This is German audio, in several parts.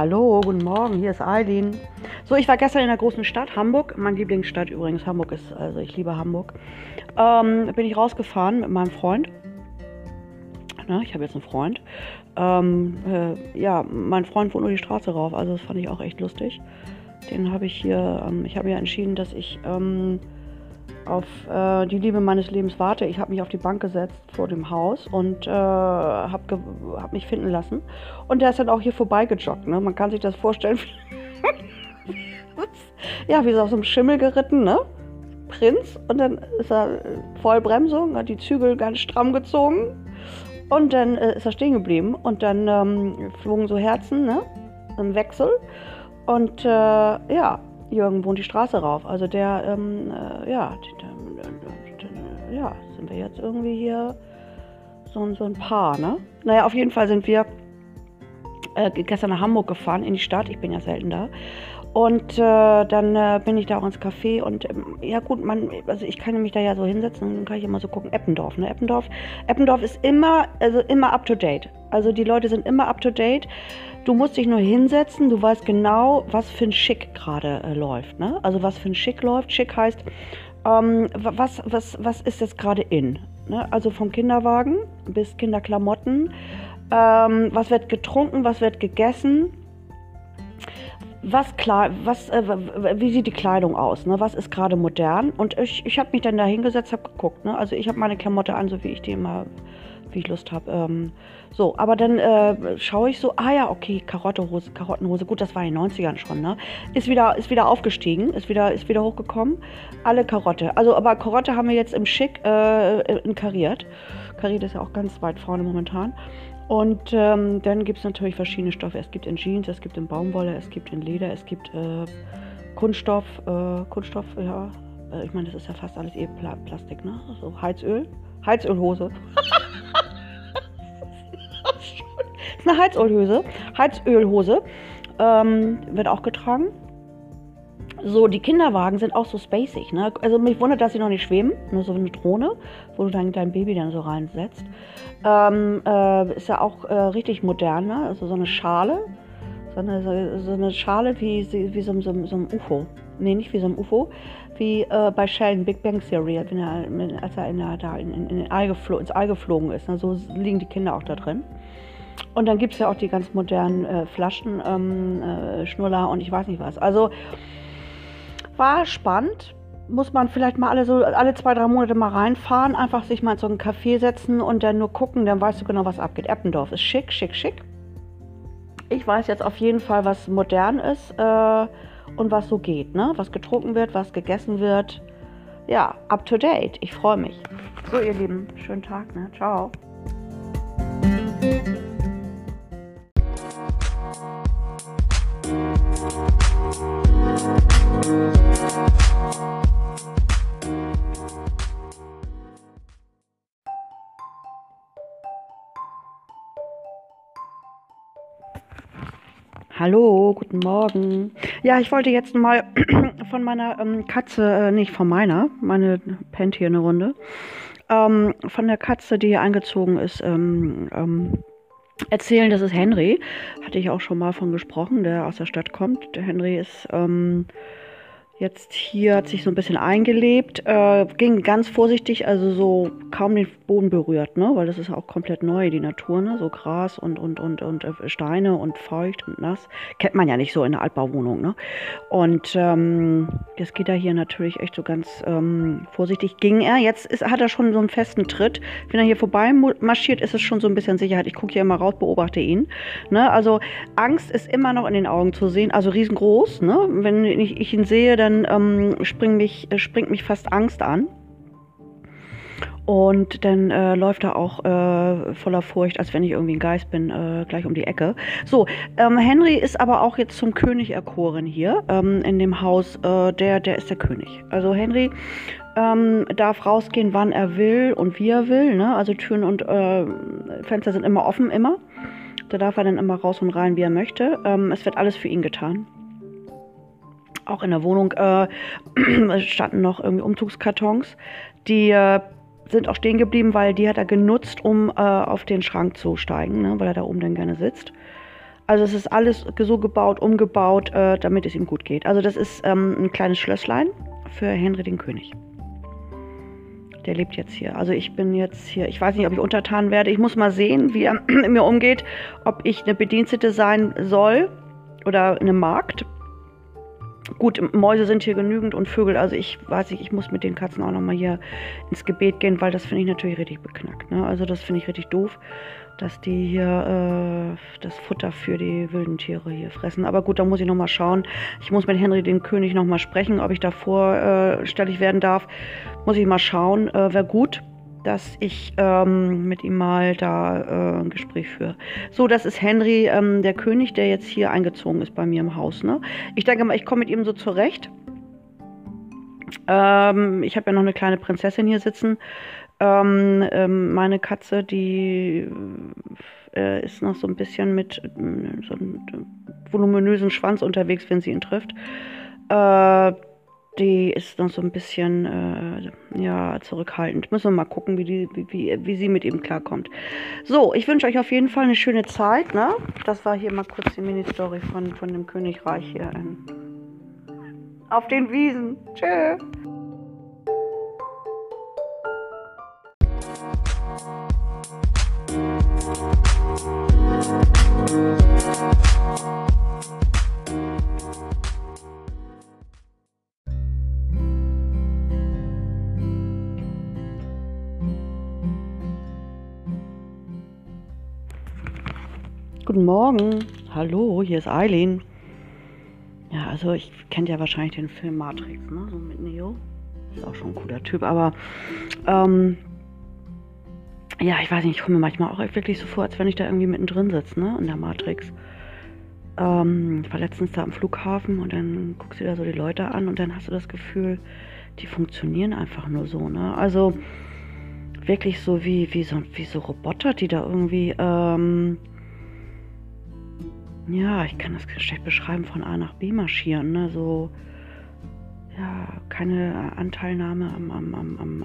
Hallo, guten Morgen, hier ist Eileen. So, ich war gestern in der großen Stadt, Hamburg. Meine Lieblingsstadt übrigens. Hamburg ist, also ich liebe Hamburg. Ähm, bin ich rausgefahren mit meinem Freund. Na, ich habe jetzt einen Freund. Ähm, äh, ja, mein Freund wohnt nur die Straße rauf, also das fand ich auch echt lustig. Den habe ich hier, ähm, ich habe ja entschieden, dass ich ähm, auf äh, die Liebe meines Lebens warte. Ich habe mich auf die Bank gesetzt vor dem Haus und äh, habe hab mich finden lassen. Und der ist dann auch hier vorbeigejoggt. Ne? Man kann sich das vorstellen. ja, wie so auf so einem Schimmel geritten, ne? Prinz. Und dann ist er Vollbremsung, hat die Zügel ganz stramm gezogen. Und dann äh, ist er stehen geblieben. Und dann ähm, flogen so Herzen, ne? Im Wechsel. Und äh, ja, Jürgen wohnt die Straße rauf. Also der, ähm, äh, ja, ja, sind wir jetzt irgendwie hier so, so ein Paar, ne? Naja, auf jeden Fall sind wir äh, gestern nach Hamburg gefahren, in die Stadt. Ich bin ja selten da. Und äh, dann äh, bin ich da auch ins Café und ähm, ja gut, man, also ich kann mich da ja so hinsetzen und dann kann ich immer so gucken, Eppendorf, ne? Eppendorf, Eppendorf ist immer, also immer up to date. Also die Leute sind immer up to date. Du musst dich nur hinsetzen, du weißt genau, was für ein Schick gerade äh, läuft. Ne? Also was für ein Schick läuft. Schick heißt, ähm, was, was, was ist jetzt gerade in? Ne? Also vom Kinderwagen bis Kinderklamotten. Ähm, was wird getrunken, was wird gegessen? Was klar, was, äh, wie sieht die Kleidung aus? Ne? Was ist gerade modern? Und ich, ich habe mich dann da hingesetzt, habe geguckt. Ne? Also ich habe meine Klamotte an, so wie ich die immer wie ich Lust habe. Ähm, so, aber dann äh, schaue ich so, ah ja, okay, Karottehose, Karottenhose, gut, das war in den 90ern schon, ne? Ist wieder, ist wieder aufgestiegen, ist wieder, ist wieder hochgekommen. Alle Karotte. Also, aber Karotte haben wir jetzt im Schick äh, in kariert. Kariert ist ja auch ganz weit vorne momentan. Und ähm, dann gibt es natürlich verschiedene Stoffe. Es gibt in Jeans, es gibt in Baumwolle, es gibt in Leder, es gibt äh, Kunststoff, äh, Kunststoff, ja. Äh, ich meine, das ist ja fast alles eh Plastik, ne? So Heizöl, Heizölhose. ist eine Heizölhose. Heizölhose ähm, wird auch getragen. So, die Kinderwagen sind auch so spacig. Ne? Also mich wundert, dass sie noch nicht schweben. Nur so eine Drohne, wo du dann dein Baby dann so reinsetzt. Ähm, äh, ist ja auch äh, richtig modern. Ne? Also so eine Schale. So eine, so, eine Schale wie, wie so, so, so, ein UFO. Nee, nicht wie so ein UFO. Wie äh, bei Sheldon Big Bang Theory, als er in der, da in, in, in All ins All geflogen ist. Ne? So liegen die Kinder auch da drin. Und dann gibt es ja auch die ganz modernen äh, Flaschen, ähm, äh, Schnuller und ich weiß nicht was. Also war spannend. Muss man vielleicht mal alle so alle zwei, drei Monate mal reinfahren, einfach sich mal in so einen Café setzen und dann nur gucken, dann weißt du genau, was abgeht. Eppendorf ist schick, schick, schick. Ich weiß jetzt auf jeden Fall, was modern ist äh, und was so geht, ne? Was getrunken wird, was gegessen wird. Ja, up to date. Ich freue mich. So, ihr Lieben, schönen Tag, ne? Ciao. Hallo, guten Morgen. Ja, ich wollte jetzt mal von meiner ähm, Katze, äh, nicht von meiner, meine pennt hier eine Runde, ähm, von der Katze, die hier eingezogen ist, ähm, ähm erzählen, das ist Henry. Hatte ich auch schon mal von gesprochen, der aus der Stadt kommt. Der Henry ist ähm, Jetzt hier hat sich so ein bisschen eingelebt, äh, ging ganz vorsichtig, also so kaum den Boden berührt, ne? weil das ist auch komplett neu, die Natur, ne? so Gras und, und, und, und äh, Steine und feucht und nass. Kennt man ja nicht so in der Altbauwohnung. Ne? Und ähm, jetzt geht er hier natürlich echt so ganz ähm, vorsichtig. Ging er, jetzt ist, hat er schon so einen festen Tritt. Wenn er hier vorbei marschiert, ist es schon so ein bisschen Sicherheit. Ich gucke hier immer raus, beobachte ihn. Ne? Also Angst ist immer noch in den Augen zu sehen, also riesengroß. Ne? Wenn ich, ich ihn sehe, dann dann ähm, springt, mich, äh, springt mich fast Angst an. Und dann äh, läuft er auch äh, voller Furcht, als wenn ich irgendwie ein Geist bin, äh, gleich um die Ecke. So, ähm, Henry ist aber auch jetzt zum König erkoren hier ähm, in dem Haus. Äh, der, der ist der König. Also Henry ähm, darf rausgehen, wann er will und wie er will. Ne? Also Türen und äh, Fenster sind immer offen, immer. Da darf er dann immer raus und rein, wie er möchte. Ähm, es wird alles für ihn getan auch in der Wohnung äh, standen noch irgendwie Umzugskartons. Die äh, sind auch stehen geblieben, weil die hat er genutzt, um äh, auf den Schrank zu steigen, ne, weil er da oben dann gerne sitzt. Also es ist alles so gebaut, umgebaut, äh, damit es ihm gut geht. Also das ist ähm, ein kleines Schlösslein für Henry den König. Der lebt jetzt hier. Also ich bin jetzt hier, ich weiß nicht, ob ich untertan werde. Ich muss mal sehen, wie er mit mir umgeht, ob ich eine Bedienstete sein soll oder eine Magd. Gut, Mäuse sind hier genügend und Vögel. Also ich weiß nicht, ich muss mit den Katzen auch nochmal hier ins Gebet gehen, weil das finde ich natürlich richtig beknackt. Ne? Also das finde ich richtig doof, dass die hier äh, das Futter für die wilden Tiere hier fressen. Aber gut, da muss ich nochmal schauen. Ich muss mit Henry dem König nochmal sprechen, ob ich da vorstellig äh, werden darf. Muss ich mal schauen. Äh, Wäre gut dass ich ähm, mit ihm mal da äh, ein Gespräch führe. So, das ist Henry, ähm, der König, der jetzt hier eingezogen ist bei mir im Haus. Ne? Ich denke mal, ich komme mit ihm so zurecht. Ähm, ich habe ja noch eine kleine Prinzessin hier sitzen. Ähm, ähm, meine Katze, die äh, ist noch so ein bisschen mit äh, so einem voluminösen Schwanz unterwegs, wenn sie ihn trifft. Äh, die ist noch so ein bisschen äh, ja, zurückhaltend. Müssen wir mal gucken, wie, die, wie, wie, sie mit ihm klarkommt. So, ich wünsche euch auf jeden Fall eine schöne Zeit. Ne? Das war hier mal kurz die Mini-Story von, von dem Königreich hier in, auf den Wiesen. Tschö. Guten Morgen. Hallo, hier ist Eileen. Ja, also ich kennt ja wahrscheinlich den Film Matrix, ne? So mit Neo. Ist auch schon ein cooler Typ, aber ähm, ja, ich weiß nicht, ich komme mir manchmal auch wirklich so vor, als wenn ich da irgendwie mittendrin sitze, ne? In der Matrix. Ähm, ich war letztens da am Flughafen und dann guckst du da so die Leute an und dann hast du das Gefühl, die funktionieren einfach nur so, ne? Also wirklich so wie, wie, so, wie so Roboter, die da irgendwie ähm, ja, ich kann das schlecht beschreiben, von A nach B marschieren, ne? So, ja, keine Anteilnahme am, am, am,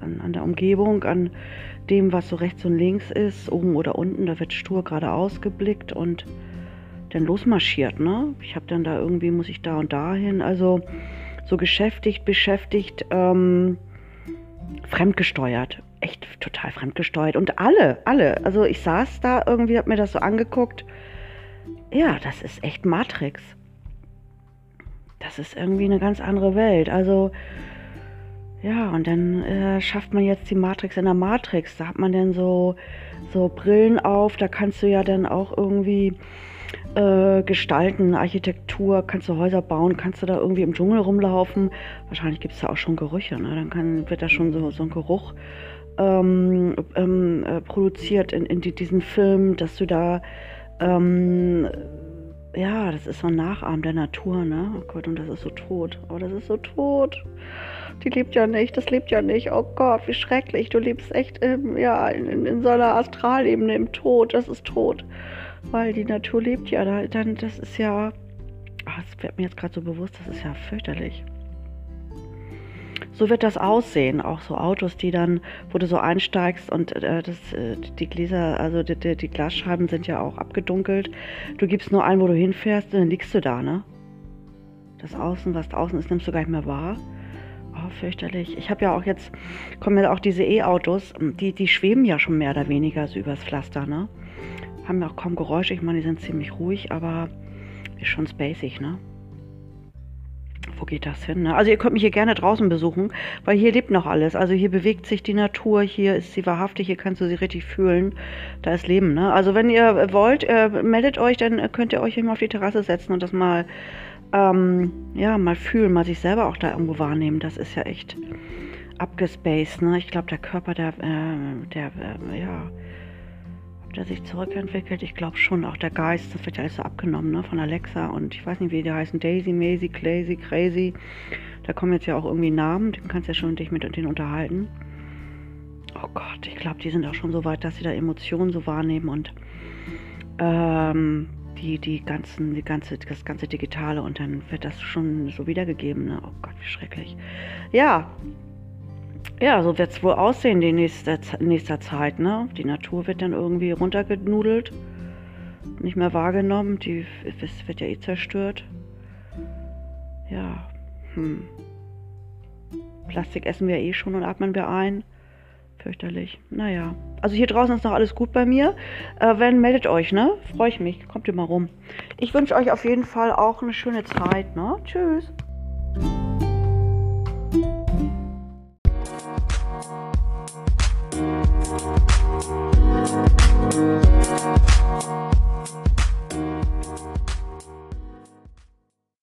an, an der Umgebung, an dem, was so rechts und links ist, oben oder unten, da wird stur geradeaus geblickt und dann losmarschiert, ne? Ich habe dann da irgendwie, muss ich da und da hin, also so geschäftigt, beschäftigt, ähm, fremdgesteuert. Echt total fremdgesteuert. Und alle, alle. Also ich saß da irgendwie, hab mir das so angeguckt ja, das ist echt Matrix. Das ist irgendwie eine ganz andere Welt. Also, ja, und dann äh, schafft man jetzt die Matrix in der Matrix. Da hat man dann so, so Brillen auf, da kannst du ja dann auch irgendwie äh, gestalten, Architektur, kannst du Häuser bauen, kannst du da irgendwie im Dschungel rumlaufen. Wahrscheinlich gibt es da auch schon Gerüche, ne? Dann kann, wird da schon so, so ein Geruch ähm, ähm, äh, produziert in, in die, diesen Film, dass du da ähm, ja, das ist so ein Nachahmen der Natur, ne? Oh Gott, und das ist so tot. Oh, das ist so tot. Die lebt ja nicht, das lebt ja nicht. Oh Gott, wie schrecklich. Du lebst echt im, ja, in, in so einer Astralebene im Tod. Das ist tot. Weil die Natur lebt ja. Da, dann, das ist ja. Ach, das wird mir jetzt gerade so bewusst, das ist ja fürchterlich so wird das aussehen. Auch so Autos, die dann, wo du so einsteigst und äh, das, äh, die Gläser, also die, die, die, Glasscheiben sind ja auch abgedunkelt. Du gibst nur ein, wo du hinfährst, und dann liegst du da, ne? Das Außen, was draußen ist, nimmst du gar nicht mehr wahr. Oh, fürchterlich. Ich habe ja auch jetzt, kommen ja auch diese E-Autos, die, die schweben ja schon mehr oder weniger so übers Pflaster, ne? Haben ja auch kaum Geräusche. Ich meine, die sind ziemlich ruhig, aber ist schon spacig, ne? Wo geht das hin? Ne? Also ihr könnt mich hier gerne draußen besuchen, weil hier lebt noch alles. Also hier bewegt sich die Natur, hier ist sie wahrhaftig, hier kannst du sie richtig fühlen. Da ist Leben. Ne? Also wenn ihr wollt, äh, meldet euch, dann könnt ihr euch hier mal auf die Terrasse setzen und das mal, ähm, ja, mal fühlen, mal sich selber auch da irgendwo wahrnehmen. Das ist ja echt abgespaced. Ne? Ich glaube, der Körper, der, äh, der, äh, ja der sich zurückentwickelt? Ich glaube schon. Auch der Geist, das wird ja alles so abgenommen, ne? Von Alexa und ich weiß nicht, wie die heißen. Daisy, Maisie, Clazy, Crazy. Da kommen jetzt ja auch irgendwie Namen. Du kannst ja schon dich mit denen unterhalten. Oh Gott, ich glaube, die sind auch schon so weit, dass sie da Emotionen so wahrnehmen und ähm, die, die ganzen, die ganze, das ganze Digitale und dann wird das schon so wiedergegeben. Ne? Oh Gott, wie schrecklich. Ja, ja, so wird es wohl aussehen in nächster, nächster Zeit. Ne? Die Natur wird dann irgendwie runtergenudelt. nicht mehr wahrgenommen. Die es wird ja eh zerstört. Ja, hm. Plastik essen wir eh schon und atmen wir ein. Fürchterlich. Naja. Also hier draußen ist noch alles gut bei mir. Äh, wenn, meldet euch, ne? Freue ich mich. Kommt ihr mal rum. Ich wünsche euch auf jeden Fall auch eine schöne Zeit, ne? Tschüss.